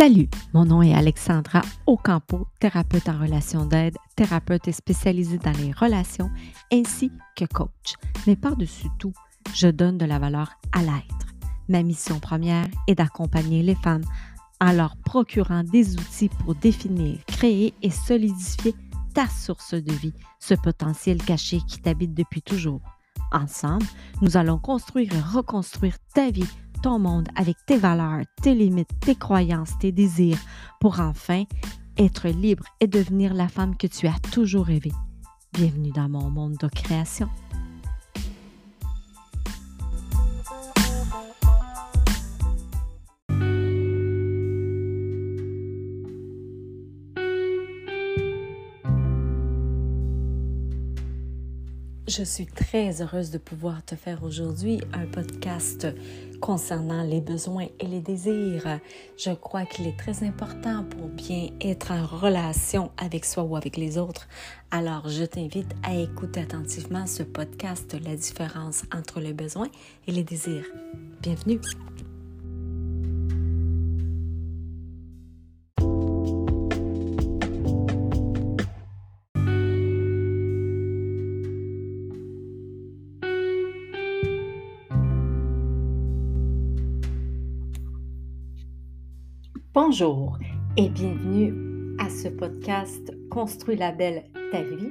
Salut, mon nom est Alexandra Ocampo, thérapeute en relation d'aide, thérapeute spécialisée dans les relations ainsi que coach. Mais par-dessus tout, je donne de la valeur à l'être. Ma mission première est d'accompagner les femmes en leur procurant des outils pour définir, créer et solidifier ta source de vie, ce potentiel caché qui t'habite depuis toujours. Ensemble, nous allons construire et reconstruire ta vie ton monde avec tes valeurs, tes limites, tes croyances, tes désirs, pour enfin être libre et devenir la femme que tu as toujours rêvé. Bienvenue dans mon monde de création. Je suis très heureuse de pouvoir te faire aujourd'hui un podcast concernant les besoins et les désirs. Je crois qu'il est très important pour bien être en relation avec soi ou avec les autres. Alors, je t'invite à écouter attentivement ce podcast, La différence entre les besoins et les désirs. Bienvenue. Bonjour et bienvenue à ce podcast Construis la belle ta vie.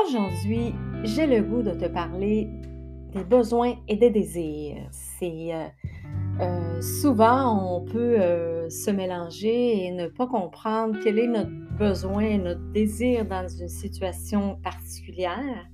Aujourd'hui, j'ai le goût de te parler des besoins et des désirs. C'est euh, euh, souvent on peut euh, se mélanger et ne pas comprendre quel est notre besoin et notre désir dans une situation particulière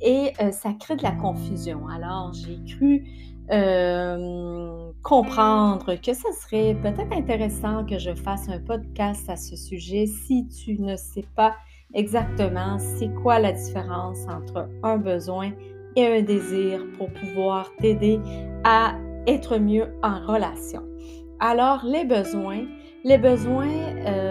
et ça crée de la confusion. Alors, j'ai cru euh, comprendre que ce serait peut-être intéressant que je fasse un podcast à ce sujet si tu ne sais pas exactement c'est quoi la différence entre un besoin et un désir pour pouvoir t'aider à être mieux en relation. Alors, les besoins, les besoins, euh,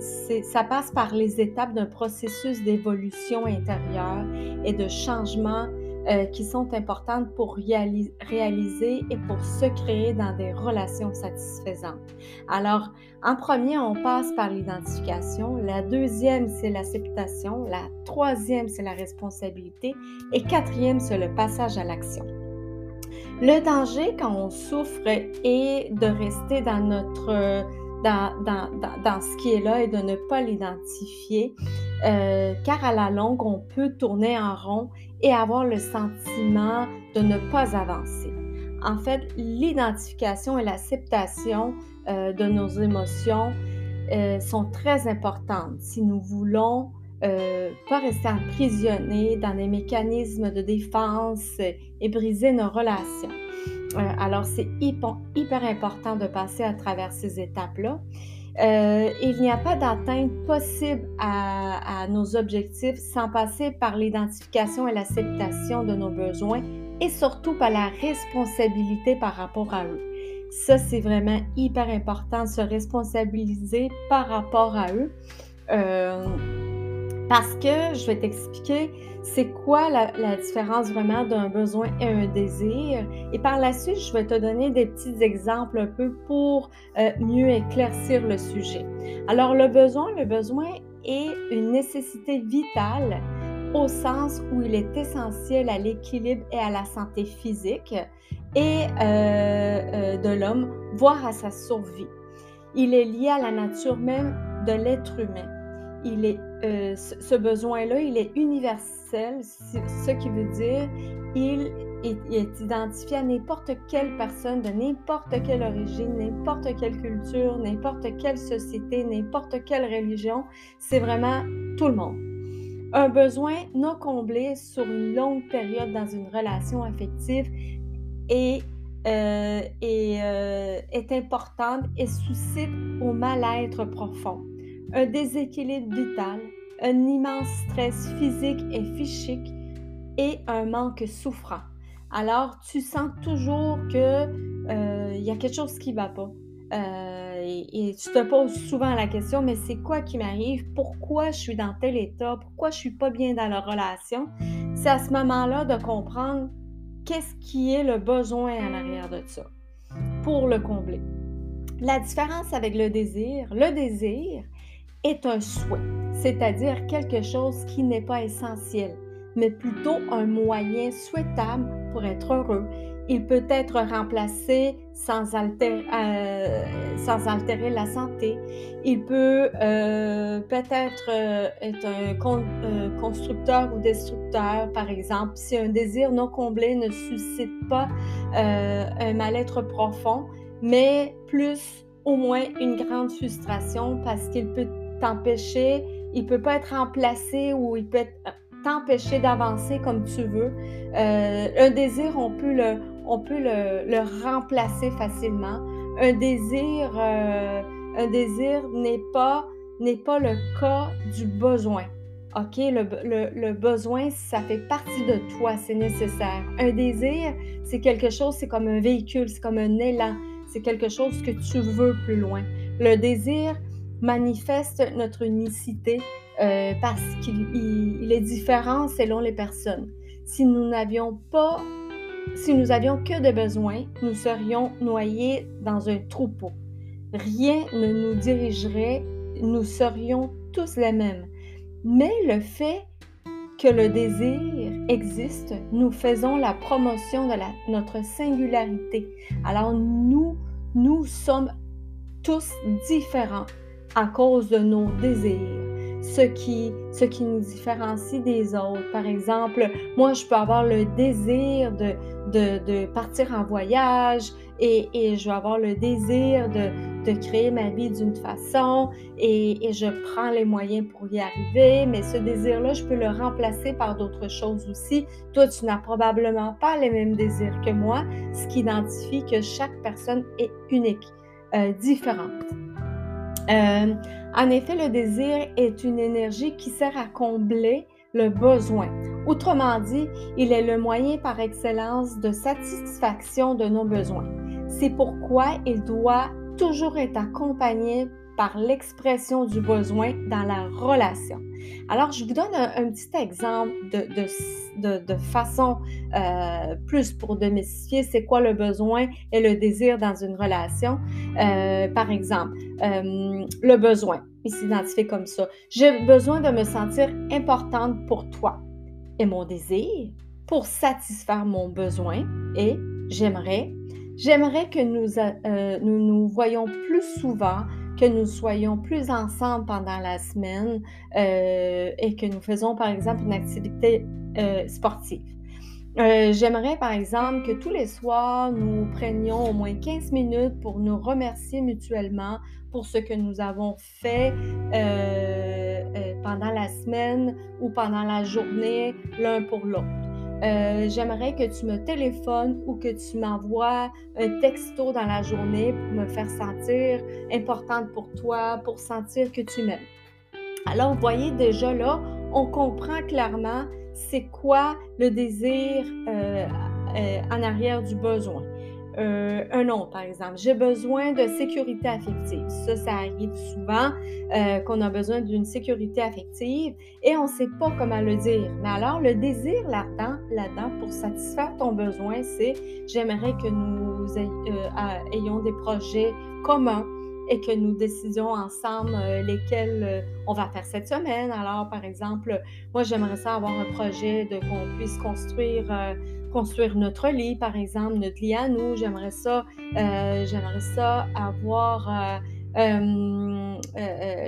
ça passe par les étapes d'un processus d'évolution intérieure et de changement euh, qui sont importantes pour réaliser et pour se créer dans des relations satisfaisantes. Alors, en premier, on passe par l'identification. La deuxième, c'est l'acceptation. La troisième, c'est la responsabilité. Et quatrième, c'est le passage à l'action. Le danger quand on souffre est de rester dans notre dans, dans, dans, ce qui est là et de ne pas l'identifier, euh, car à la longue, on peut tourner en rond et avoir le sentiment de ne pas avancer. En fait, l'identification et l'acceptation euh, de nos émotions euh, sont très importantes si nous voulons euh, pas rester emprisonnés dans des mécanismes de défense et briser nos relations. Alors, c'est hyper, hyper important de passer à travers ces étapes-là. Euh, il n'y a pas d'atteinte possible à, nos objectifs sans passer par l'identification et l'acceptation de nos besoins et surtout par la responsabilité par rapport à eux. Ça, c'est vraiment hyper important, se responsabiliser par rapport à eux. Euh, parce que je vais t'expliquer c'est quoi la, différence vraiment d'un besoin et un désir. Et par la suite, je vais te donner des petits exemples un peu pour euh, mieux éclaircir le sujet. Alors le besoin, le besoin est une nécessité vitale au sens où il est essentiel à l'équilibre et à la santé physique et euh, euh, de l'homme, voire à sa survie. Il est lié à la nature même de l'être humain il est, euh, ce besoin-là, il est universel, ce qui veut dire il est, identifié à n'importe quelle personne de n'importe quelle origine, n'importe quelle culture, n'importe quelle société, n'importe quelle religion. C'est vraiment tout le monde. Un besoin non comblé sur une longue période dans une relation affective est, euh, euh, est importante et suscite au mal-être profond un déséquilibre vital, un immense stress physique et physique et un manque souffrant. Alors, tu sens toujours que euh, il y a quelque chose qui ne va pas. Euh, et, tu te poses souvent la question, mais c'est quoi qui m'arrive? Pourquoi je suis dans tel état? Pourquoi je suis pas bien dans la relation? C'est à ce moment-là de comprendre qu'est-ce qui est le besoin en arrière de ça pour le combler. La différence avec le désir, le désir est un souhait, c'est-à-dire quelque chose qui n'est pas essentiel, mais plutôt un moyen souhaitable pour être heureux. Il peut être remplacé sans, euh, altérer la santé. Il peut euh, peut-être euh, être un constructeur ou destructeur, par exemple. Si un désir non comblé ne suscite pas un mal-être profond, mais plus au moins une grande frustration parce qu'il peut t'empêcher, il peut pas être remplacé ou il peut t'empêcher d'avancer comme tu veux. Euh, un désir, on peut le, on peut le, remplacer facilement. Un désir, euh, un désir n'est pas, n'est pas le cas du besoin. OK, le, le, besoin, ça fait partie de toi, c'est nécessaire. Un désir, c'est quelque chose, c'est comme un véhicule, c'est comme un élan c'est quelque chose que tu veux plus loin. Le désir manifeste notre unicité euh, parce qu'il est différent selon les personnes. Si nous n'avions pas, si nous avions que des besoins, nous serions noyés dans un troupeau. Rien ne nous dirigerait, nous serions tous les mêmes. Mais le fait que le désir existe, nous faisons la promotion de notre singularité. Alors nous, nous sommes tous différents à cause de nos désirs. Ce qui, ce qui nous différencie des autres. Par exemple, moi, je peux avoir le désir de, de, partir en voyage et, et, je vais avoir le désir de, de créer ma vie d'une façon et, et, je prends les moyens pour y arriver, mais ce désir-là, je peux le remplacer par d'autres choses aussi. Toi, tu n'as probablement pas les mêmes désirs que moi, ce qui identifie que chaque personne est unique, euh, différente. Euh, en effet, le désir est une énergie qui sert à combler le besoin. Autrement dit, il est le moyen par excellence de satisfaction de nos besoins. C'est pourquoi il doit toujours être accompagné par l'expression du besoin dans la relation. Alors, je vous donne un, petit exemple de, de, façon euh, plus pour démystifier c'est quoi le besoin et le désir dans une relation. Euh, par exemple, euh, le besoin, il s'identifie comme ça. J'ai besoin de me sentir importante pour toi. Et mon désir, pour satisfaire mon besoin, et j'aimerais J'aimerais que nous, nous nous voyions plus souvent, que nous soyons plus ensemble pendant la semaine euh, et que nous faisons par exemple une activité euh, sportive. J'aimerais par exemple que tous les soirs, nous prenions au moins 15 minutes pour nous remercier mutuellement pour ce que nous avons fait pendant la semaine ou pendant la journée l'un pour l'autre. Euh, j'aimerais que tu me téléphones ou que tu m'envoies un texto dans la journée pour me faire sentir importante pour toi, pour sentir que tu m'aimes. Alors, vous voyez déjà là, on comprend clairement c'est quoi le désir euh, euh, en arrière du besoin. Euh, un nom, par exemple. J'ai besoin de sécurité affective. Ça, ça arrive souvent euh, qu'on a besoin d'une sécurité affective et on ne sait pas comment le dire. Mais alors, le désir là-dedans, là-dedans pour satisfaire ton besoin, c'est j'aimerais que nous euh, ayons des projets communs et que nous décidions ensemble lesquels on va faire cette semaine. Alors, par exemple, moi, j'aimerais ça avoir un projet de qu'on puisse construire construire notre lit, par exemple, notre lit à nous. J'aimerais ça, euh, j'aimerais ça avoir euh, euh,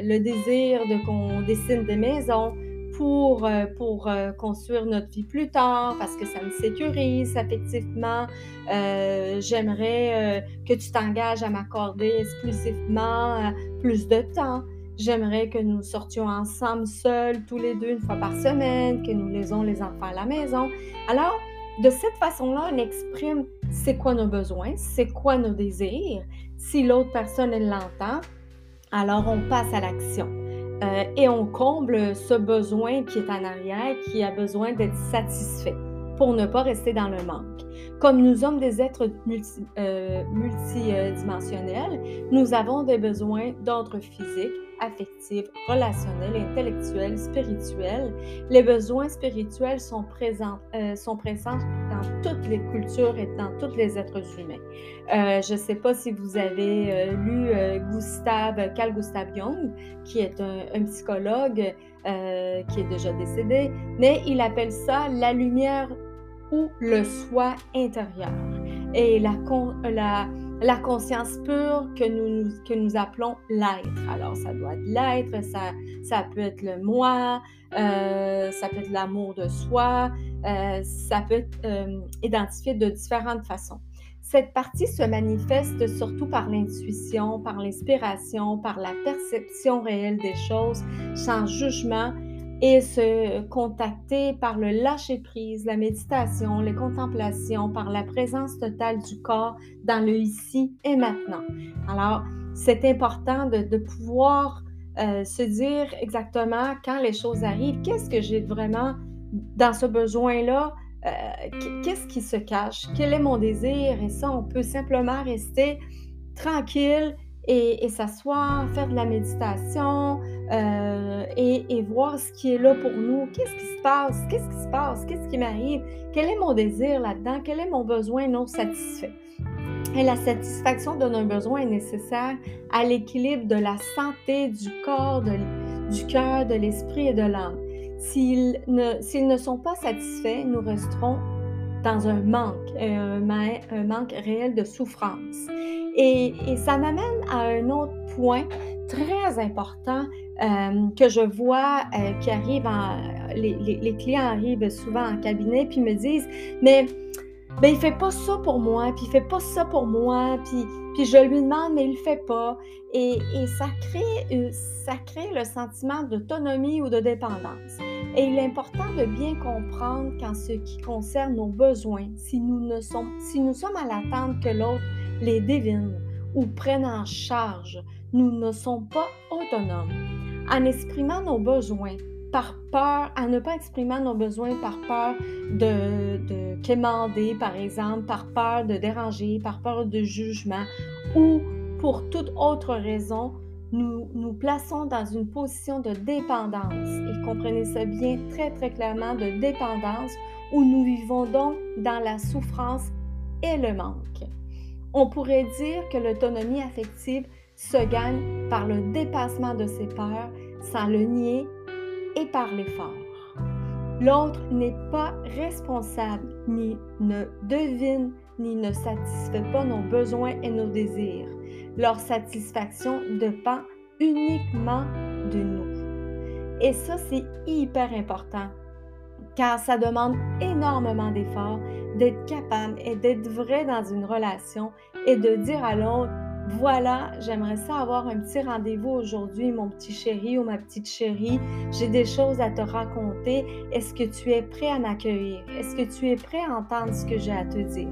le désir de qu'on dessine des maisons pour, pour construire notre vie plus tard, parce que ça me sécurise affectivement. J'aimerais que tu t'engages à m'accorder exclusivement plus de temps. J'aimerais que nous sortions ensemble seuls, tous les deux, une fois par semaine, que nous laisons les enfants à la maison. Alors, de cette façon-là, on exprime c'est quoi nos besoins, c'est quoi nos désirs. Si l'autre personne l'entend, alors on passe à l'action. Euh, et on comble ce besoin qui est en arrière, qui a besoin d'être satisfait pour ne pas rester dans le manque. Comme nous sommes des êtres euh, multidimensionnels, nous avons des besoins d'ordre physique, affectifs, relationnels, intellectuels, spirituels. Les besoins spirituels sont présents, euh, sont présents dans toutes les cultures et dans tous les êtres humains. Euh, je ne sais pas si vous avez euh, lu Gustave, Carl Gustav Jung, qui est un, psychologue qui est déjà décédé, mais il appelle ça la lumière ou le soi intérieur. Et la la conscience pure que nous, que nous appelons l'être. Alors, ça doit être l'être, ça, ça peut être le moi, euh, ça peut être l'amour de soi, euh, ça peut être euh, identifié de différentes façons. Cette partie se manifeste surtout par l'intuition, par l'inspiration, par la perception réelle des choses, sans jugement et se contacter par le lâcher-prise, la méditation, les contemplations, par la présence totale du corps dans le ici et maintenant. Alors, c'est important de, pouvoir euh, se dire exactement quand les choses arrivent, qu'est-ce que j'ai vraiment dans ce besoin-là, euh, qu'est-ce qui se cache, quel est mon désir, et ça, on peut simplement rester tranquille et, s'asseoir, faire de la méditation euh, et, voir ce qui est là pour nous. Qu'est-ce qui se passe? Qu'est-ce qui se passe? Qu'est-ce qui m'arrive? Quel est mon désir là-dedans? Quel est mon besoin non satisfait? Et la satisfaction d'un besoin est nécessaire à l'équilibre de la santé du corps, du cœur, de l'esprit et de l'âme. S'ils ne, s'ils ne sont pas satisfaits, nous resterons dans un manque, un, manque réel de souffrance. Et, ça m'amène à un autre point très important euh, que je vois euh, qui arrive en, les, clients arrivent souvent en cabinet puis me disent mais ben, il fait pas ça pour moi, puis il fait pas ça pour moi, puis, puis je lui demande, mais il le fait pas. Et, et ça, crée, ça crée le sentiment d'autonomie ou de dépendance. Et il est important de bien comprendre qu'en ce qui concerne nos besoins, si nous, ne sommes, si nous sommes à l'attente que l'autre les devine ou prenne en charge, nous ne sommes pas autonomes. En exprimant nos besoins, par peur, à ne pas exprimer nos besoins par peur de, de quémander, par exemple, par peur de déranger, par peur de jugement ou pour toute autre raison, nous nous plaçons dans une position de dépendance. Et comprenez ça bien très très clairement, de dépendance, où nous vivons donc dans la souffrance et le manque. On pourrait dire que l'autonomie affective se gagne par le dépassement de ses peurs sans le nier et par l'effort. L'autre n'est pas responsable, ni ne devine, ni ne satisfait pas nos besoins et nos désirs. Leur satisfaction dépend uniquement de nous. Et ça, c'est hyper important car ça demande énormément d'efforts d'être capable et d'être vrai dans une relation et de dire à l'autre, voilà, j'aimerais ça avoir un petit rendez-vous aujourd'hui, mon petit chéri ou ma petite chérie. J'ai des choses à te raconter. Est-ce que tu es prêt à m'accueillir? Est-ce que tu es prêt à entendre ce que j'ai à te dire?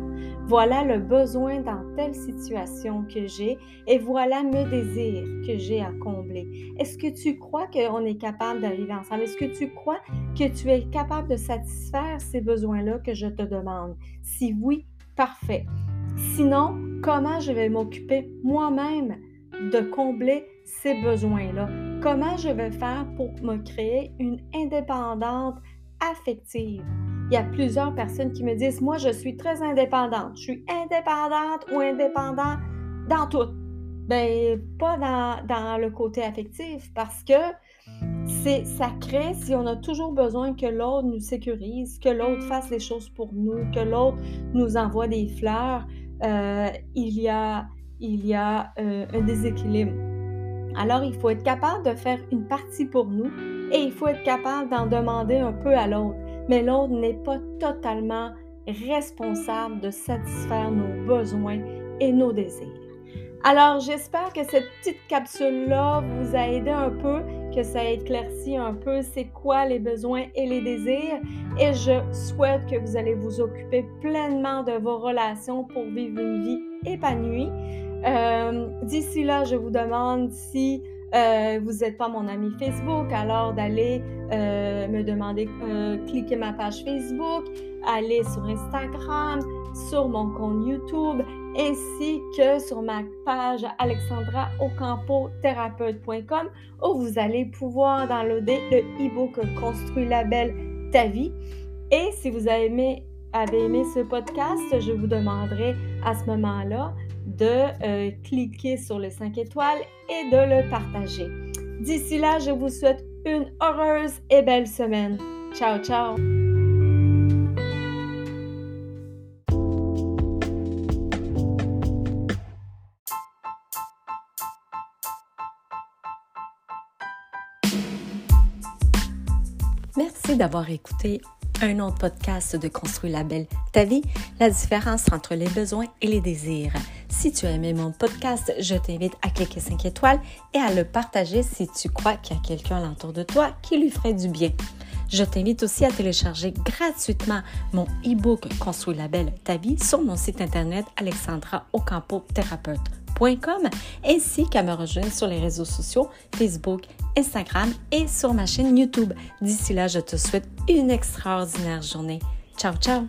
Voilà le besoin dans telle situation que j'ai et voilà mes désirs que j'ai à combler. Est-ce que tu crois qu'on est capable d'arriver ensemble? Est-ce que tu crois que tu es capable de satisfaire ces besoins-là que je te demande? Si oui, parfait. Sinon, comment je vais m'occuper moi-même de combler ces besoins-là? Comment je vais faire pour me créer une indépendante affective? Il y a plusieurs personnes qui me disent, moi, je suis très indépendante. Je suis indépendante ou indépendant dans tout. Ben, pas dans, dans le côté affectif parce que c'est ça crée si on a toujours besoin que l'autre nous sécurise, que l'autre fasse les choses pour nous, que l'autre nous envoie des fleurs, euh, il y a, il y a euh, un déséquilibre. Alors, il faut être capable de faire une partie pour nous et il faut être capable d'en demander un peu à l'autre. Mais l'autre n'est pas totalement responsable de satisfaire nos besoins et nos désirs. Alors, j'espère que cette petite capsule-là vous a aidé un peu, que ça a éclairci un peu c'est quoi les besoins et les désirs. Et je souhaite que vous allez vous occuper pleinement de vos relations pour vivre une vie épanouie. Euh, d'ici là, je vous demande si euh, vous n'êtes pas mon ami Facebook, alors d'aller euh, me demander, cliquer ma page Facebook, aller sur Instagram, sur mon compte YouTube, ainsi que sur ma page alexandraocampo-thérapeute.com où vous allez pouvoir downloader le e-book Construit la belle ta vie. Et si vous avez aimé, ce podcast, je vous demanderai à ce moment-là de euh, cliquer sur le 5 étoiles et de le partager. D'ici là, je vous souhaite une heureuse et belle semaine. Ciao, ciao! D'avoir écouté un autre podcast de Construire la belle ta vie, la différence entre les besoins et les désirs. Si tu as aimé mon podcast, je t'invite à cliquer 5 étoiles et à le partager si tu crois qu'il y a quelqu'un alentour de toi qui lui ferait du bien. Je t'invite aussi à télécharger gratuitement mon e-book Construire la belle ta vie sur mon site internet ainsi qu'à me rejoindre sur les réseaux sociaux Facebook, Instagram et sur ma chaîne YouTube. D'ici là, je te souhaite une extraordinaire journée. Ciao, ciao!